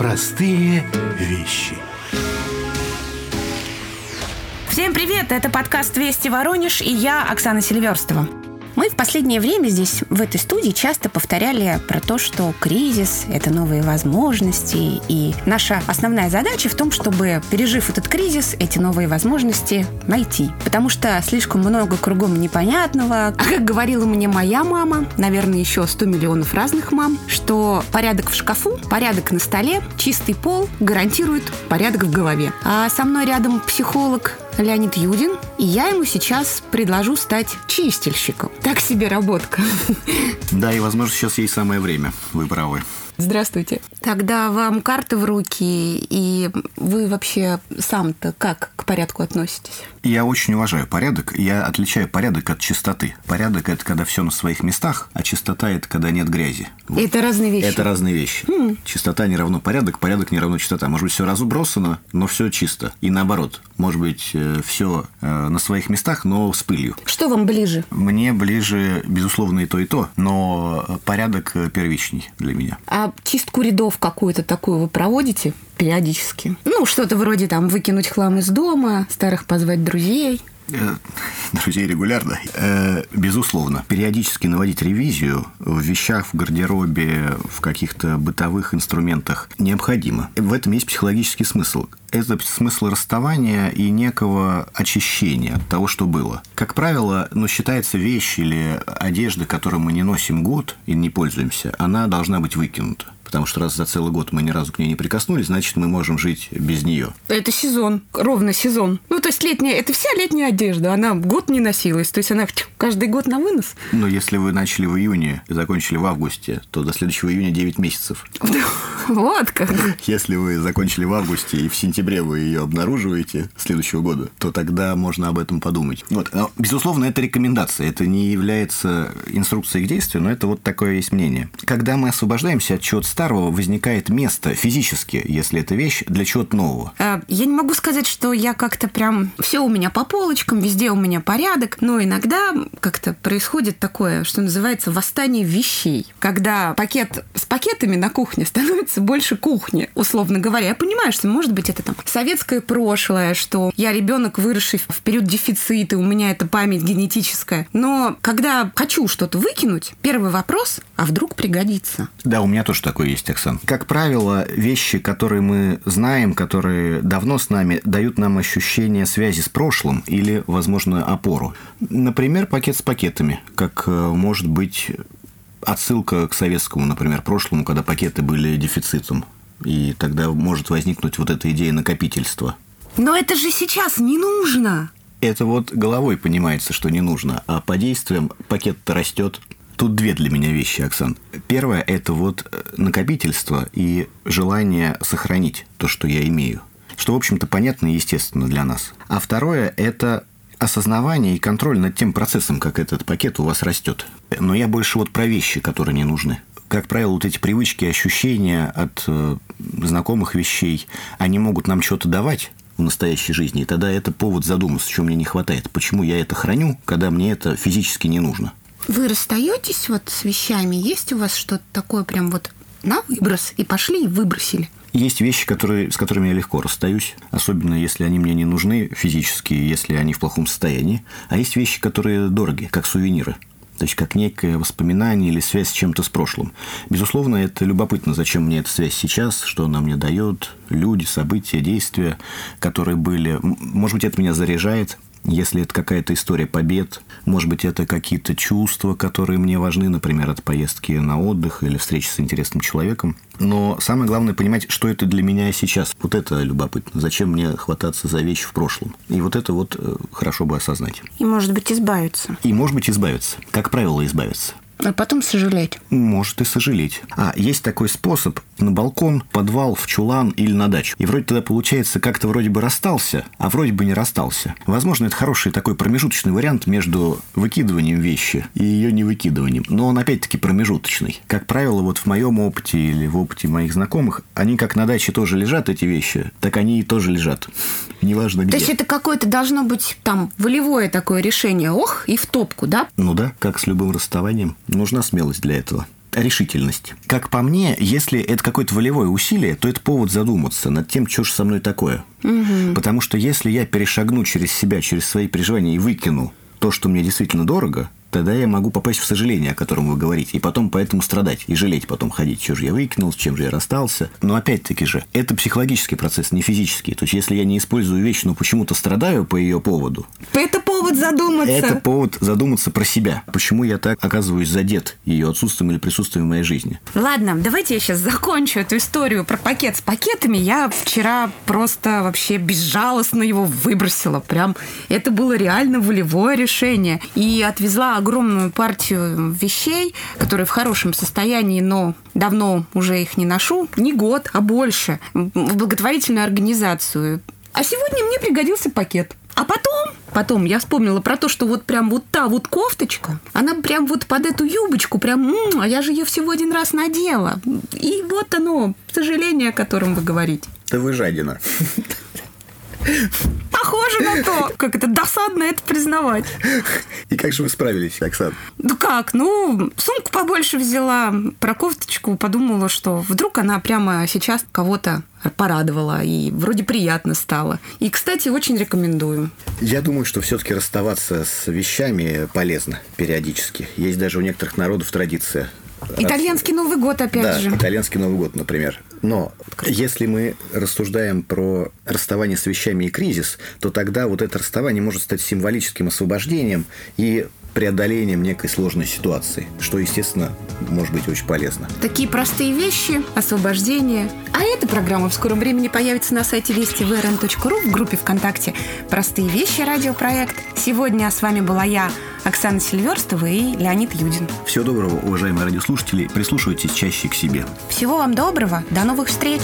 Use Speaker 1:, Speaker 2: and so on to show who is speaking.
Speaker 1: Простые вещи.
Speaker 2: Всем привет! Это подкаст «Вести Воронеж» и я, Оксана Селиверстова. Мы в последнее время здесь, в этой студии, часто повторяли про то, что кризис – это новые возможности, и наша основная задача в том, чтобы, пережив этот кризис, эти новые возможности найти. Потому что слишком много кругом непонятного. А как говорила мне моя мама, наверное, еще 100 миллионов разных мам, что порядок в шкафу, порядок на столе, чистый пол гарантирует порядок в голове. А со мной рядом психолог Леонид Юдин, и я ему сейчас предложу стать чистильщиком. Так себе работка.
Speaker 3: Да, и, возможно, сейчас есть самое время. Вы правы.
Speaker 2: Здравствуйте. Тогда вам карты в руки, и вы вообще сам-то как к порядку относитесь?
Speaker 3: Я очень уважаю порядок. Я отличаю порядок от чистоты. Порядок – это когда все на своих местах, а чистота – это когда нет грязи.
Speaker 2: Вот. Это разные вещи?
Speaker 3: Это разные вещи. Mm. Чистота не равно порядок, порядок не равно чистота. Может быть, все разбросано, но все чисто. И наоборот, может быть, э, все э, на своих местах, но с пылью.
Speaker 2: Что вам ближе?
Speaker 3: Мне ближе, безусловно, и то, и то, но порядок первичней для меня.
Speaker 2: А чистку рядов какую-то такую вы проводите периодически? Ну, что-то вроде там выкинуть хлам из дома, старых позвать друзей.
Speaker 3: Э, друзей регулярно. Э, безусловно. Периодически наводить ревизию в вещах, в гардеробе, в каких-то бытовых инструментах необходимо. В этом есть психологический смысл. Это смысл расставания и некого очищения от того, что было. Как правило, ну, считается вещь или одежда, которую мы не носим год и не пользуемся, она должна быть выкинута потому что раз за целый год мы ни разу к ней не прикоснулись, значит, мы можем жить без нее.
Speaker 2: Это сезон, ровно сезон. Ну, то есть летняя, это вся летняя одежда, она год не носилась, то есть она каждый год на вынос.
Speaker 3: Но если вы начали в июне и закончили в августе, то до следующего июня 9 месяцев.
Speaker 2: Вот как.
Speaker 3: Если вы закончили в августе и в сентябре вы ее обнаруживаете следующего года, то тогда можно об этом подумать. Вот. Безусловно, это рекомендация, это не является инструкцией к действию, но это вот такое есть мнение. Когда мы освобождаемся от чего-то старого возникает место физически, если это вещь, для чего-то нового?
Speaker 2: А, я не могу сказать, что я как-то прям все у меня по полочкам, везде у меня порядок, но иногда как-то происходит такое, что называется восстание вещей, когда пакет пакетами на кухне становится больше кухни, условно говоря. Я понимаю, что может быть это там советское прошлое, что я ребенок, выросший в период дефицита, у меня это память генетическая. Но когда хочу что-то выкинуть, первый вопрос, а вдруг пригодится?
Speaker 3: Да, у меня тоже такое есть, Оксан. Как правило, вещи, которые мы знаем, которые давно с нами, дают нам ощущение связи с прошлым или, возможно, опору. Например, пакет с пакетами, как э, может быть отсылка к советскому, например, прошлому, когда пакеты были дефицитом. И тогда может возникнуть вот эта идея накопительства.
Speaker 2: Но это же сейчас не нужно.
Speaker 3: Это вот головой понимается, что не нужно, а по действиям пакет-то растет, Тут две для меня вещи, Оксан. Первое – это вот э, накопительство и желание сохранить то, что я имею. Что, в общем-то, понятно и естественно для нас. А второе – это осознавание и контроль над тем процессом, как этот пакет у вас растет. Но я больше вот про вещи, которые не нужны. Как правило, вот эти привычки, ощущения от э, знакомых вещей, они могут нам что-то давать, в настоящей жизни. И тогда это повод задуматься, что мне не хватает. Почему я это храню, когда мне это физически не нужно.
Speaker 2: Вы расстаетесь вот с вещами? Есть у вас что-то такое прям вот на выброс и пошли и выбросили?
Speaker 3: Есть вещи, которые, с которыми я легко расстаюсь, особенно если они мне не нужны физически, если они в плохом состоянии. А есть вещи, которые дороги, как сувениры. То есть, как некое воспоминание или связь с чем-то с прошлым. Безусловно, это любопытно, зачем мне эта связь сейчас, что она мне дает, люди, события, действия, которые были. Может быть, это меня заряжает, если это какая-то история побед, может быть, это какие-то чувства, которые мне важны, например, от поездки на отдых или встречи с интересным человеком. Но самое главное понимать, что это для меня сейчас. Вот это любопытно. Зачем мне хвататься за вещи в прошлом? И вот это вот э, хорошо бы осознать.
Speaker 2: И, может быть, избавиться.
Speaker 3: И, может быть, избавиться. Как правило, избавиться.
Speaker 2: А потом сожалеть.
Speaker 3: Может и сожалеть. А есть такой способ на балкон, подвал, в чулан или на дачу. И вроде тогда получается, как-то вроде бы расстался, а вроде бы не расстался. Возможно, это хороший такой промежуточный вариант между выкидыванием вещи и ее не выкидыванием. Но он опять-таки промежуточный. Как правило, вот в моем опыте или в опыте моих знакомых, они как на даче тоже лежат, эти вещи, так они и тоже лежат. Неважно где.
Speaker 2: То есть это какое-то должно быть там волевое такое решение, ох, и в топку, да?
Speaker 3: Ну да, как с любым расставанием. Нужна смелость для этого. Решительность. Как по мне, если это какое-то волевое усилие, то это повод задуматься над тем, что же со мной такое. Угу. Потому что если я перешагну через себя, через свои переживания и выкину то, что мне действительно дорого, тогда я могу попасть в сожаление, о котором вы говорите, и потом поэтому страдать, и жалеть потом ходить, что же я выкинул, с чем же я расстался. Но опять-таки же, это психологический процесс, не физический. То есть, если я не использую вещь, но почему-то страдаю по ее поводу...
Speaker 2: Это повод задуматься.
Speaker 3: Это повод задуматься про себя. Почему я так оказываюсь задет ее отсутствием или присутствием в моей жизни.
Speaker 2: Ладно, давайте я сейчас закончу эту историю про пакет с пакетами. Я вчера просто вообще безжалостно его выбросила. Прям это было реально волевое решение. И отвезла огромную партию вещей, которые в хорошем состоянии, но давно уже их не ношу, не год, а больше, в благотворительную организацию. А сегодня мне пригодился пакет. А потом, потом я вспомнила про то, что вот прям вот та вот кофточка, она прям вот под эту юбочку, прям, а я же ее всего один раз надела. И вот оно, сожаление, о котором вы говорите.
Speaker 3: Да вы жадина.
Speaker 2: Похоже на то. Как это досадно это признавать.
Speaker 3: И как же вы справились, Оксана?
Speaker 2: Ну как? Ну, сумку побольше взяла, про кофточку подумала, что вдруг она прямо сейчас кого-то порадовала и вроде приятно стало. И, кстати, очень рекомендую.
Speaker 3: Я думаю, что все-таки расставаться с вещами полезно периодически. Есть даже у некоторых народов традиция
Speaker 2: Итальянский Новый год, опять
Speaker 3: да,
Speaker 2: же.
Speaker 3: итальянский Новый год, например. Но если мы рассуждаем про расставание с вещами и кризис, то тогда вот это расставание может стать символическим освобождением и преодолением некой сложной ситуации, что, естественно, может быть очень полезно.
Speaker 2: Такие простые вещи, освобождение. А эта программа в скором времени появится на сайте вестиврн.ру в группе ВКонтакте «Простые вещи. Радиопроект». Сегодня с вами была я, Оксана Сильверстова и Леонид Юдин.
Speaker 3: Всего доброго, уважаемые радиослушатели. Прислушивайтесь чаще к себе.
Speaker 2: Всего вам доброго. До новых встреч.